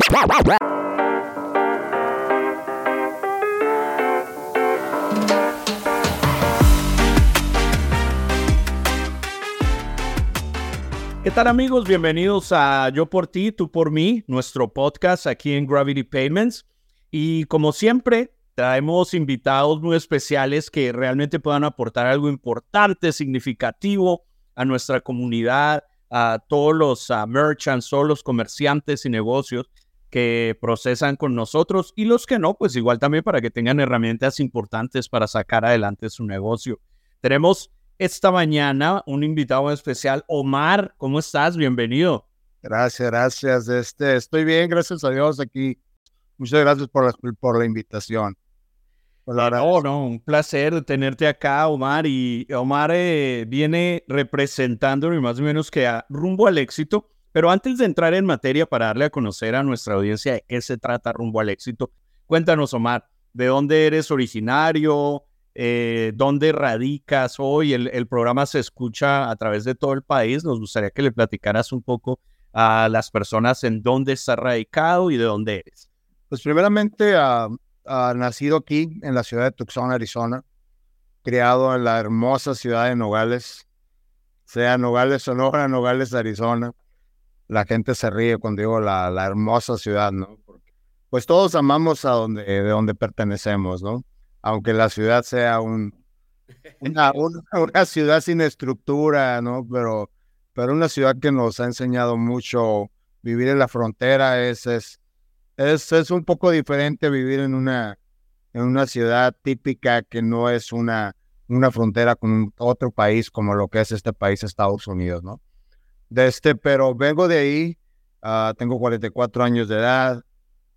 ¿Qué tal amigos? Bienvenidos a Yo por ti, tú por mí, nuestro podcast aquí en Gravity Payments. Y como siempre, traemos invitados muy especiales que realmente puedan aportar algo importante, significativo a nuestra comunidad, a todos los merchants, todos los comerciantes y negocios que procesan con nosotros y los que no, pues igual también para que tengan herramientas importantes para sacar adelante su negocio. Tenemos esta mañana un invitado especial, Omar, ¿cómo estás? Bienvenido. Gracias, gracias. Este, estoy bien, gracias a Dios aquí. Muchas gracias por la, por la invitación. no, no, un placer tenerte acá, Omar. Y Omar eh, viene representando más o menos que a rumbo al éxito pero antes de entrar en materia para darle a conocer a nuestra audiencia de qué se trata rumbo al éxito, cuéntanos, Omar, ¿de dónde eres originario? Eh, ¿Dónde radicas hoy? El, programa se escucha a través de todo el país. Nos gustaría que le platicaras un poco a las personas en dónde estás radicado y de dónde eres. Pues primeramente, ha nacido aquí en la ciudad de Tucson, Arizona, criado en la hermosa ciudad de Nogales, sea Nogales, Sonora, Nogales, Arizona la gente se ríe cuando digo la, la hermosa ciudad, ¿no? Pues todos amamos a donde, de donde pertenecemos, ¿no? Aunque la ciudad sea un, una, una, ciudad sin estructura, ¿no? Pero, pero una ciudad que nos ha enseñado mucho vivir en la frontera es, es, es, es un poco diferente vivir en una, en una ciudad típica que no es una, una frontera con otro país como lo que es este país, Estados Unidos, ¿no? De este, pero vengo de ahí, uh, tengo 44 años de edad,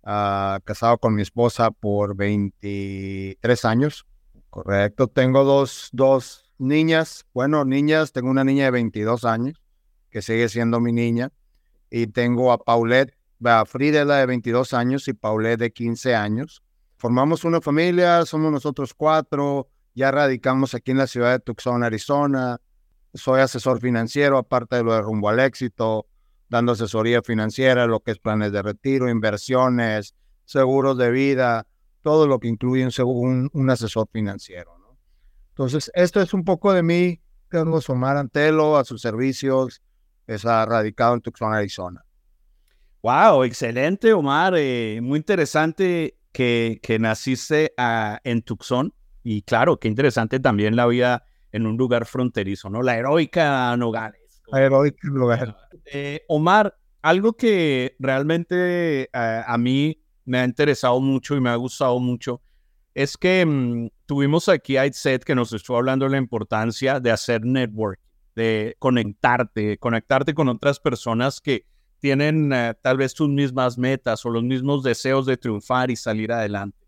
uh, casado con mi esposa por 23 años, correcto. Tengo dos, dos niñas, bueno, niñas, tengo una niña de 22 años, que sigue siendo mi niña, y tengo a Paulette, a Frida la de 22 años y Paulette de 15 años. Formamos una familia, somos nosotros cuatro, ya radicamos aquí en la ciudad de Tucson, Arizona soy asesor financiero, aparte de lo de rumbo al éxito, dando asesoría financiera, lo que es planes de retiro, inversiones, seguros de vida, todo lo que incluye un, asesor financiero. Entonces, esto es un poco de mí, Carlos Omar Antelo, a sus servicios, es radicado en Tucson, Arizona. Wow, excelente, Omar. Eh, muy interesante que, que naciste ah, en Tucson. Y claro, qué interesante también la vida en un lugar fronterizo, ¿no? La heroica Nogales. La heroica Nogales. Eh, Omar, algo que realmente eh, a mí me ha interesado mucho y me ha gustado mucho es que mm, tuvimos aquí a Itzet que nos estuvo hablando de la importancia de hacer network, de conectarte, conectarte con otras personas que tienen eh, tal vez tus mismas metas o los mismos deseos de triunfar y salir adelante.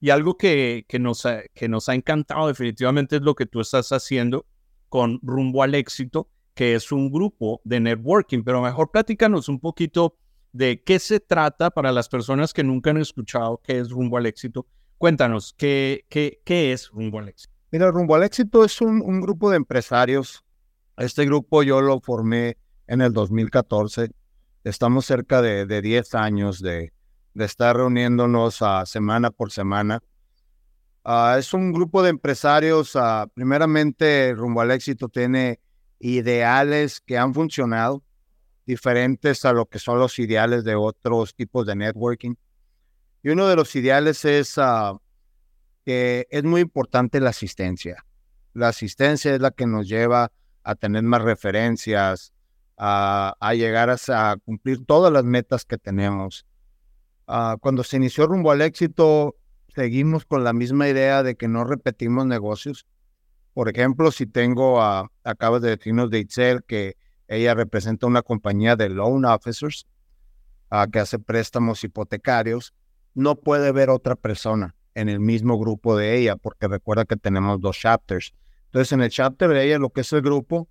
Y algo que, que, nos ha, que nos ha encantado definitivamente es lo que tú estás haciendo con Rumbo al Éxito, que es un grupo de networking. Pero mejor platícanos un poquito de qué se trata para las personas que nunca han escuchado qué es Rumbo al Éxito. Cuéntanos, ¿qué, qué, qué es Rumbo al Éxito? Mira, Rumbo al Éxito es un, un grupo de empresarios. Este grupo yo lo formé en el 2014. Estamos cerca de, de 10 años de, de estar reuniéndonos uh, semana por semana. Uh, es un grupo de empresarios, uh, primeramente rumbo al éxito, tiene ideales que han funcionado, diferentes a lo que son los ideales de otros tipos de networking. Y uno de los ideales es que es muy importante la asistencia. La asistencia es la que nos lleva a tener más referencias, a, llegar a cumplir todas las metas que tenemos. Ah, cuando se inició rumbo al éxito, seguimos con la misma idea de que no repetimos negocios. Por ejemplo, si tengo, a, acabas de decirnos de Itzel que ella representa una compañía de loan officers uh, que hace préstamos hipotecarios, no puede ver otra persona en el mismo grupo de ella, porque recuerda que tenemos dos chapters. Entonces, en el chapter de ella, lo que es el grupo,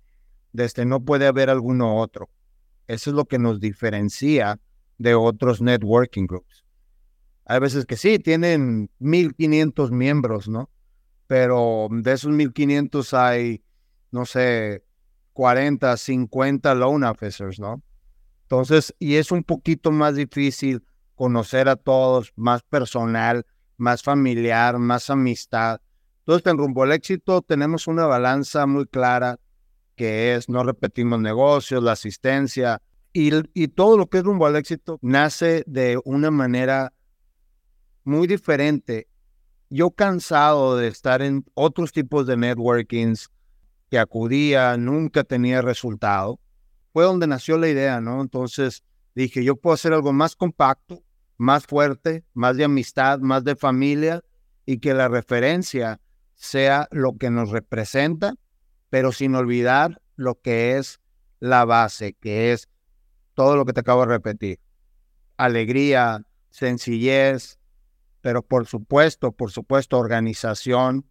desde no puede haber alguno otro. Eso es lo que nos diferencia de otros networking groups. Hay veces que sí, tienen 1500 miembros, ¿no? Pero de esos 1500 hay, no sé, 40, 50 loan officers, ¿no? Entonces, y es un poquito más difícil conocer a todos, más personal, más familiar, más amistad. Entonces, en rumbo al éxito tenemos una balanza muy clara que es no repetimos negocios, la asistencia y, todo lo que es rumbo al éxito nace de una manera muy diferente. Yo cansado de estar en otros tipos de networkings que acudía, nunca tenía resultado, fue donde nació la idea, ¿no? Entonces dije, yo puedo hacer algo más compacto, más fuerte, más de amistad, más de familia y que la referencia sea lo que nos representa, pero sin olvidar lo que es la base, que es todo lo que te acabo de repetir. Alegría, sencillez, pero por supuesto, por supuesto, organización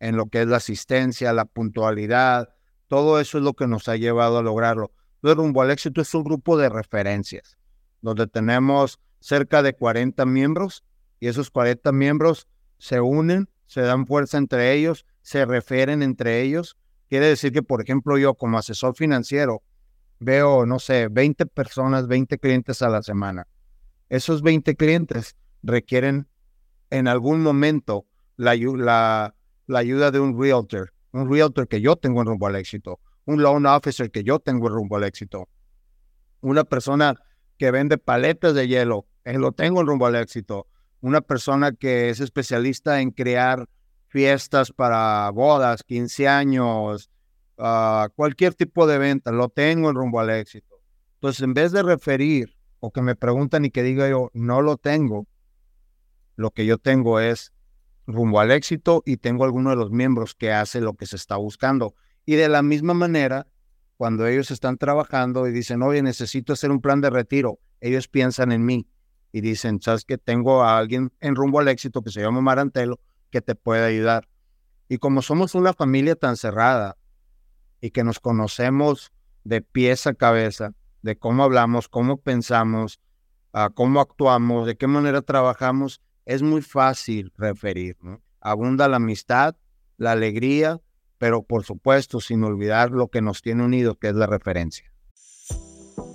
en lo que es la asistencia, la puntualidad, todo eso es lo que nos ha llevado a lograrlo. Entonces, Rumbo al Éxito es un grupo de referencias, donde tenemos cerca de 40 miembros y esos 40 miembros se unen, se dan fuerza entre ellos, se refieren entre ellos. Quiere decir que, por ejemplo, yo como asesor financiero veo, no sé, 20 personas, 20 clientes a la semana. Esos 20 clientes requieren en algún momento la, la, ayuda de un realtor, un realtor que yo tengo en rumbo al éxito, un loan officer que yo tengo en rumbo al éxito, una persona que vende paletas de hielo, eh, lo tengo en rumbo al éxito, una persona que es especialista en crear fiestas para bodas, 15 años, uh, cualquier tipo de venta, lo tengo en rumbo al éxito. Entonces, en vez de referir o que me preguntan y que diga yo, no lo tengo, lo que yo tengo es rumbo al éxito y tengo alguno de los miembros que hace lo que se está buscando. Y de la misma manera, cuando ellos están trabajando y dicen, oye, necesito hacer un plan de retiro, ellos piensan en mí y dicen, sabes que tengo a alguien en rumbo al éxito que se llama Marantelo que te puede ayudar. Y como somos una familia tan cerrada y que nos conocemos de pies a cabeza, de cómo hablamos, cómo pensamos, uh, cómo actuamos, de qué manera trabajamos, es muy fácil referir. Abunda la amistad, la alegría, pero por supuesto sin olvidar lo que nos tiene unidos, que es la referencia.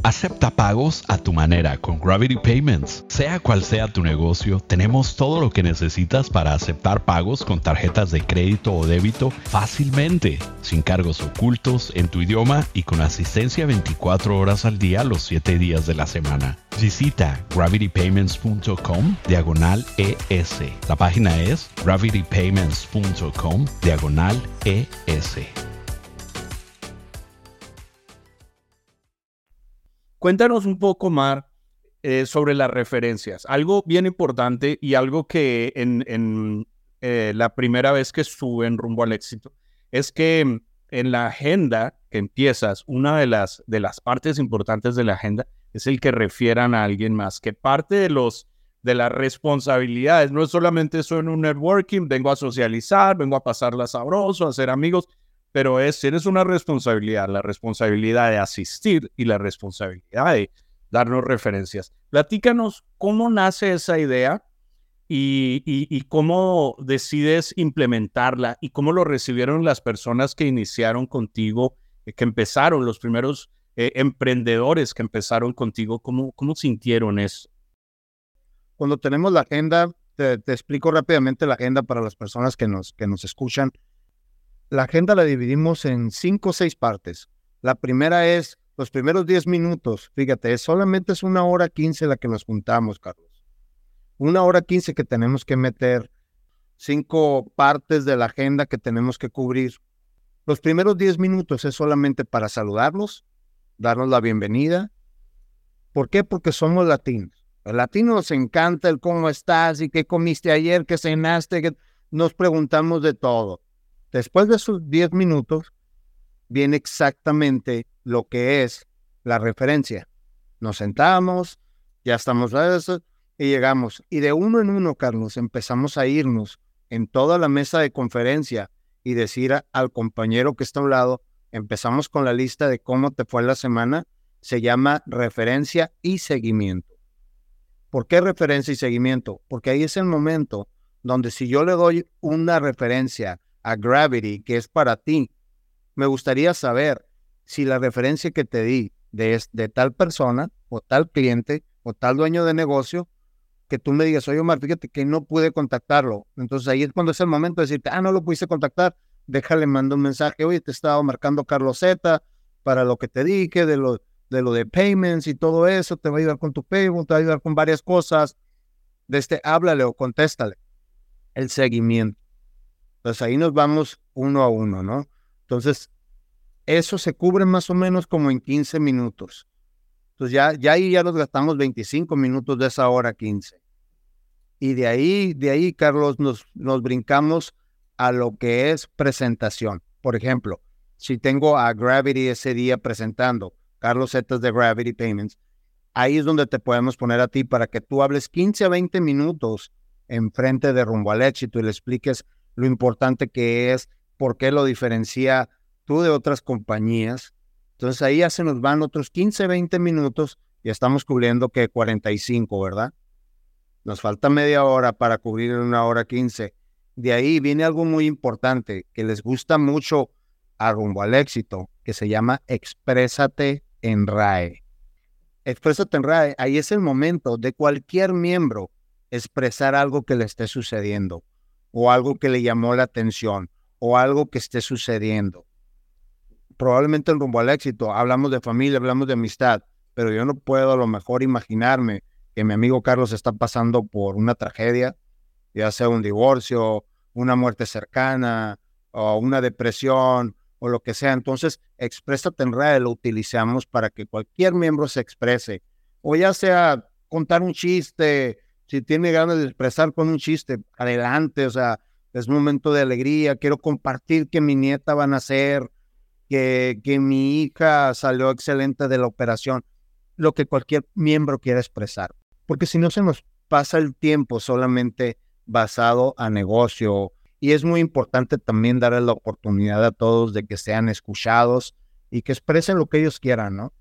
Acepta pagos a tu manera con Gravity Payments. Sea cual sea tu negocio, tenemos todo lo que necesitas para aceptar pagos con tarjetas de crédito o débito fácilmente, sin cargos ocultos, en tu idioma y con asistencia 24 horas al día los 7 días de la semana. Visita gravitypayments.com diagonal ES. La página es gravitypayments.com diagonal ES. Cuéntanos un poco, Mar, eh, sobre las referencias. Algo bien importante y algo que en, eh, la primera vez que estuve en Rumbo al Éxito es que mm, en la agenda que empiezas, una de las, partes importantes de la agenda es el que refieran a alguien más, que parte de los de las responsabilidades no es solamente eso en un networking, vengo a socializar, vengo a pasarla sabroso, a hacer amigos, pero es, tienes una responsabilidad, la responsabilidad de asistir y la responsabilidad de darnos referencias. Platícanos cómo nace esa idea y, cómo decides implementarla y cómo lo recibieron las personas que iniciaron contigo, eh, que empezaron, los primeros eh, emprendedores que empezaron contigo, ¿cómo, cómo sintieron eso? Cuando tenemos la agenda, te, te, explico rápidamente la agenda para las personas que nos, que nos escuchan. La agenda la dividimos en cinco o seis partes. La primera es los primeros diez minutos. Fíjate, solamente es una hora quince la que nos juntamos, Carlos. Una hora quince que tenemos que meter cinco partes de la agenda que tenemos que cubrir. Los primeros diez minutos es solamente para saludarlos, darnos la bienvenida. ¿Por qué? Porque somos latinos. El latino nos encanta el cómo estás y qué comiste ayer, qué cenaste, nos preguntamos de todo. Después de esos 10 minutos, viene exactamente lo que es la referencia. Nos sentamos, ya estamos y llegamos. Y de uno en uno, Carlos, empezamos a irnos en toda la mesa de conferencia y decir al compañero que está a un lado, empezamos con la lista de cómo te fue la semana, se llama referencia y seguimiento. ¿Por qué referencia y seguimiento? Porque ahí es el momento donde si yo le doy una referencia a Gravity, que es para ti, me gustaría saber si la referencia que te di de, de tal persona o tal cliente o tal dueño de negocio que tú me digas, oye Omar, fíjate que no pude contactarlo. Entonces ahí es cuando es el momento de decirte, ah, no lo pudiste contactar, déjale, mando un mensaje, oye, te estaba marcando Carlos Z para lo que te dije, de lo, de lo de payments y todo eso, te va a ayudar con tu payment, te va a ayudar con varias cosas. De este, háblale o contéstale. El seguimiento. Entonces ahí nos vamos uno a uno, ¿no? Entonces, eso se cubre más o menos como en 15 minutos. Entonces ya, ya ahí ya nos gastamos 25 minutos de esa hora 15. Y de ahí, de ahí, Carlos, nos, nos brincamos a lo que es presentación. Por ejemplo, si tengo a Gravity ese día presentando, Carlos Zetas de Gravity Payments, ahí es donde te podemos poner a ti para que tú hables 15 a 20 minutos enfrente de Rumbo al Éxito y le expliques lo importante que es, por qué lo diferencia tú de otras compañías. Entonces ahí ya se nos van otros 15, 20 minutos y estamos cubriendo que 45, ¿verdad? Nos falta media hora para cubrir una hora 15. De ahí viene algo muy importante que les gusta mucho a rumbo al éxito, que se llama Exprésate en RAE. Exprésate en RAE, ahí es el momento de cualquier miembro expresar algo que le esté sucediendo o algo que le llamó la atención o algo que esté sucediendo. Probablemente en rumbo al éxito hablamos de familia, hablamos de amistad, pero yo no puedo a lo mejor imaginarme que mi amigo Carlos está pasando por una tragedia, ya sea un divorcio, una muerte cercana, o una depresión, o lo que sea. Entonces, Exprésate en red lo utilizamos para que cualquier miembro se exprese, o ya sea contar un chiste, si tiene ganas de expresar con un chiste, adelante, o sea, es momento de alegría, quiero compartir que mi nieta va a nacer, que, que mi hija salió excelente de la operación, lo que cualquier miembro quiera expresar porque si no se nos pasa el tiempo solamente basado a negocio. Y es muy importante también darle la oportunidad a todos de que sean escuchados y que expresen lo que ellos quieran, ¿no?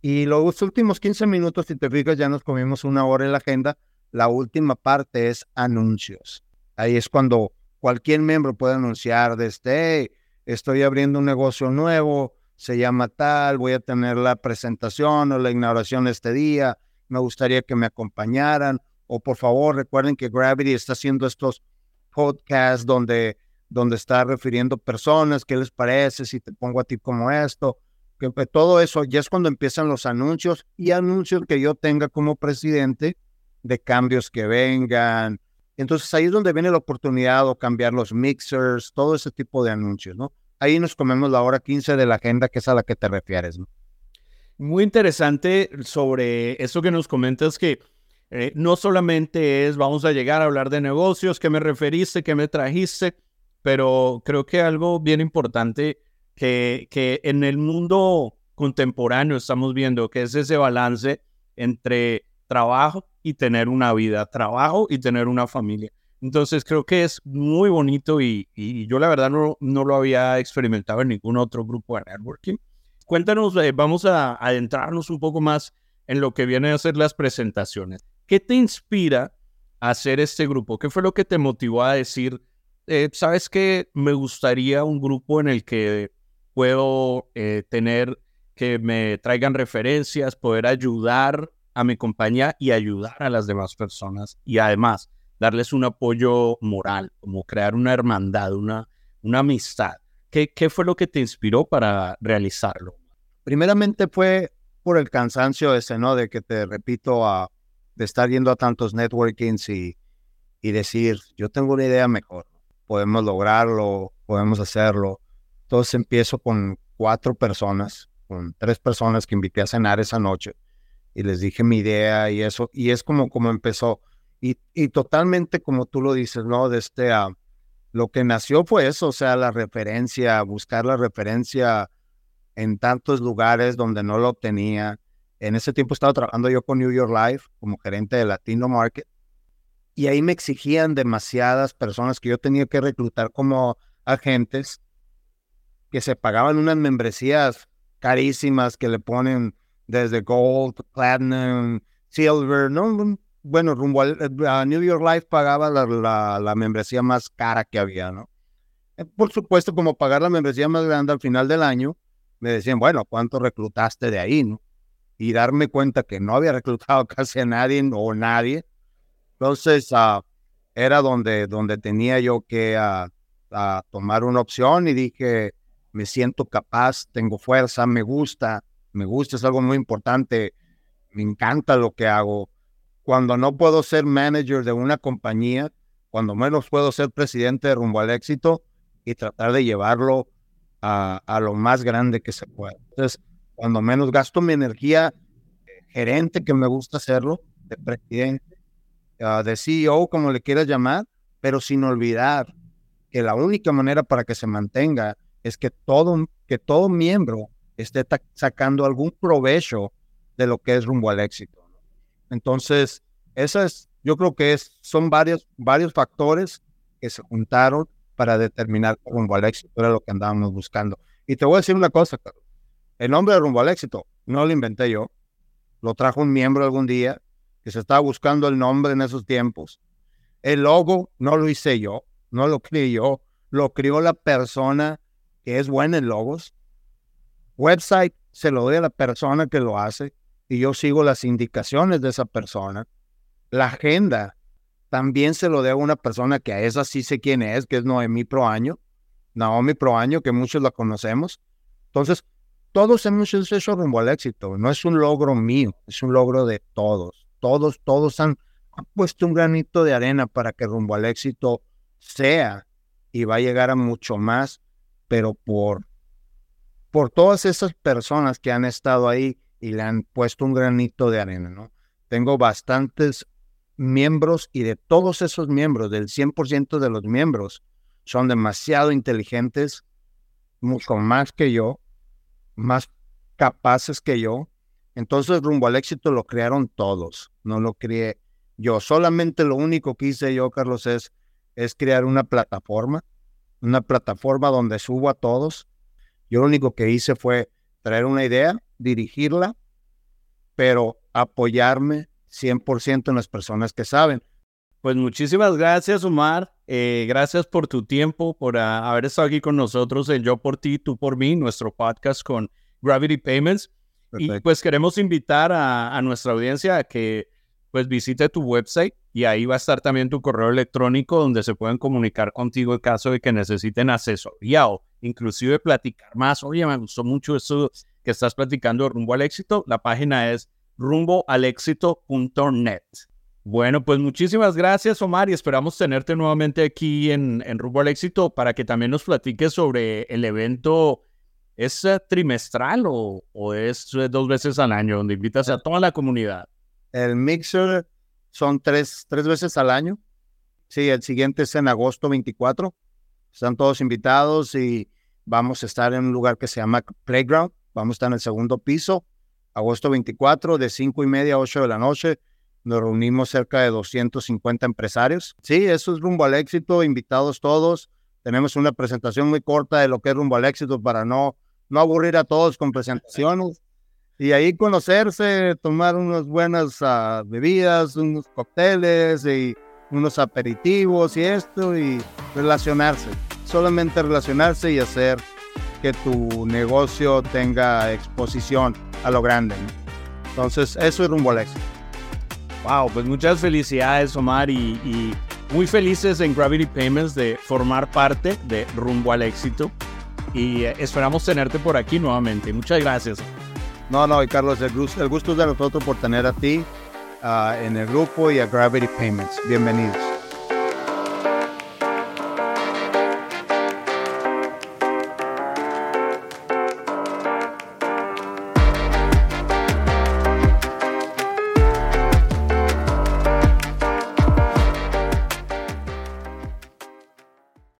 Y los últimos 15 minutos, si te fijas, ya nos comimos una hora en la agenda. La última parte es anuncios. Ahí es cuando cualquier miembro puede anunciar desde, estoy abriendo un negocio nuevo, se llama tal, voy a tener la presentación o la inauguración este día, me gustaría que me acompañaran. O por favor, recuerden que Gravity está haciendo estos podcasts donde, donde está refiriendo personas, qué les parece, si te pongo a ti como esto. Que, todo eso ya es cuando empiezan los anuncios y anuncios que yo tenga como presidente de cambios que vengan. Entonces ahí es donde viene la oportunidad o cambiar los mixers, todo ese tipo de anuncios, ¿no? Ahí nos comemos la hora 15 de la agenda, que es a la que te refieres, ¿no? Muy interesante sobre eso que nos comentas que eh, no solamente es vamos a llegar a hablar de negocios, que me referiste, que me trajiste, pero creo que algo bien importante que, que en el mundo contemporáneo estamos viendo, que es ese balance entre trabajo y tener una vida, trabajo y tener una familia. Entonces creo que es muy bonito y, yo la verdad no, no lo había experimentado en ningún otro grupo de networking cuéntanos, eh, vamos a adentrarnos un poco más en lo que vienen a ser las presentaciones. ¿Qué te inspira a hacer este grupo? ¿Qué fue lo que te motivó a decir, eh, sabes que me gustaría un grupo en el que puedo eh, tener que me traigan referencias, poder ayudar a mi compañía y ayudar a las demás personas y además darles un apoyo moral, como crear una hermandad, una, una amistad. ¿Qué, ¿Qué fue lo que te inspiró para realizarlo? Primeramente fue por el cansancio ese, ¿no? De que te repito, a, de estar yendo a tantos networkings y, y decir, yo tengo una idea mejor, podemos lograrlo, podemos hacerlo. Entonces empiezo con cuatro personas, con tres personas que invité a cenar esa noche y les dije mi idea y eso, y es como, como empezó. Y, y totalmente como tú lo dices, ¿no? De este, uh, lo que nació fue eso, o sea, la referencia, buscar la referencia en tantos lugares donde no lo obtenía. En ese tiempo estaba trabajando yo con New York Life como gerente de Latino Market y ahí me exigían demasiadas personas que yo tenía que reclutar como agentes que se pagaban unas membresías carísimas que le ponen desde Gold, Platinum, Silver, ¿no? Bueno, rumbo a, New York Life pagaba la, la, membresía más cara que había, ¿no? Eh, por supuesto, como pagar la membresía más grande al final del año, me decían, bueno, ¿cuánto reclutaste de ahí? No? Y darme cuenta que no había reclutado casi a nadie o nadie. Entonces, ah, era donde, donde tenía yo que ah, ah, tomar una opción y dije, me siento capaz, tengo fuerza, me gusta, me gusta, es algo muy importante, me encanta lo que hago. Cuando no puedo ser manager de una compañía, cuando menos puedo ser presidente de rumbo al éxito y tratar de llevarlo a, lo más grande que se pueda. Entonces, cuando menos gasto mi energía, gerente, que me gusta hacerlo, de presidente, uh, de CEO, como le quieras llamar, pero sin olvidar que la única manera para que se mantenga es que todo, que todo miembro esté sacando algún provecho de lo que es rumbo al éxito. Entonces, esa es, yo creo que es, son varios, varios factores que se juntaron para determinar rumbo al éxito, era lo que andábamos buscando. Y te voy a decir una cosa, Carlos. El nombre de rumbo al éxito no lo inventé yo, lo trajo un miembro algún día que se estaba buscando el nombre en esos tiempos. El logo no lo hice yo, no lo creé yo, lo crió la persona que es buena en logos. Website se lo doy a la persona que lo hace y yo sigo las indicaciones de esa persona. La agenda también se lo debo a una persona que a esa sí sé quién es, que es Noemí Proaño, Naomi Proaño, que muchos la conocemos. Entonces, todos hemos hecho eso rumbo al éxito. No es un logro mío, es un logro de todos. Todos, todos han, puesto un granito de arena para que rumbo al éxito sea y va a llegar a mucho más, pero por, por todas esas personas que han estado ahí y le han puesto un granito de arena, ¿no? Tengo bastantes miembros y de todos esos miembros, del 100% de los miembros, son demasiado inteligentes, mucho más que yo, más capaces que yo. Entonces, rumbo al éxito lo crearon todos, no lo creé yo. Solamente lo único que hice yo, Carlos, es, es crear una plataforma, una plataforma donde subo a todos. Yo lo único que hice fue traer una idea, dirigirla, pero apoyarme 100% en las personas que saben. Pues muchísimas gracias, Omar. Eh, gracias por tu tiempo, por ah, haber estado aquí con nosotros en Yo por ti, tú por mí, nuestro podcast con Gravity Payments. Y pues queremos invitar a, nuestra audiencia a que pues visite tu website y ahí va a estar también tu correo electrónico donde se pueden comunicar contigo en caso de que necesiten asesoría o inclusive platicar más. Oye, me gustó mucho eso que estás platicando rumbo al éxito. La página es rumboalexito.net. Bueno, pues muchísimas gracias, Omar, y esperamos tenerte nuevamente aquí en, en Rumbo al Éxito para que también nos platiques sobre el evento. ¿Es eh, trimestral o, o es eh, dos veces al año donde invitas a toda la comunidad? El Mixer son tres, tres veces al año. Sí, el siguiente es en agosto 24. Están todos invitados y vamos a estar en un lugar que se llama Playground. Vamos a estar en el segundo piso agosto 24, de 5 y media a 8 de la noche. Nos reunimos cerca de 250 empresarios. Sí, eso es rumbo al éxito, invitados todos. Tenemos una presentación muy corta de lo que es rumbo al éxito para no, no aburrir a todos con presentaciones. Y ahí conocerse, tomar unas buenas uh, bebidas, unos cócteles y unos aperitivos y esto y relacionarse. Solamente relacionarse y hacer que tu negocio tenga exposición a lo grande. Entonces, eso es rumbo al éxito. Wow, pues muchas felicidades, Omar, y, muy felices en Gravity Payments de formar parte de Rumbo al Éxito. Y eh, esperamos tenerte por aquí nuevamente. Muchas gracias. No, no, y Carlos, el gusto, el gusto es de nosotros por tener a ti ah, en el grupo y a Gravity Payments. Bienvenidos.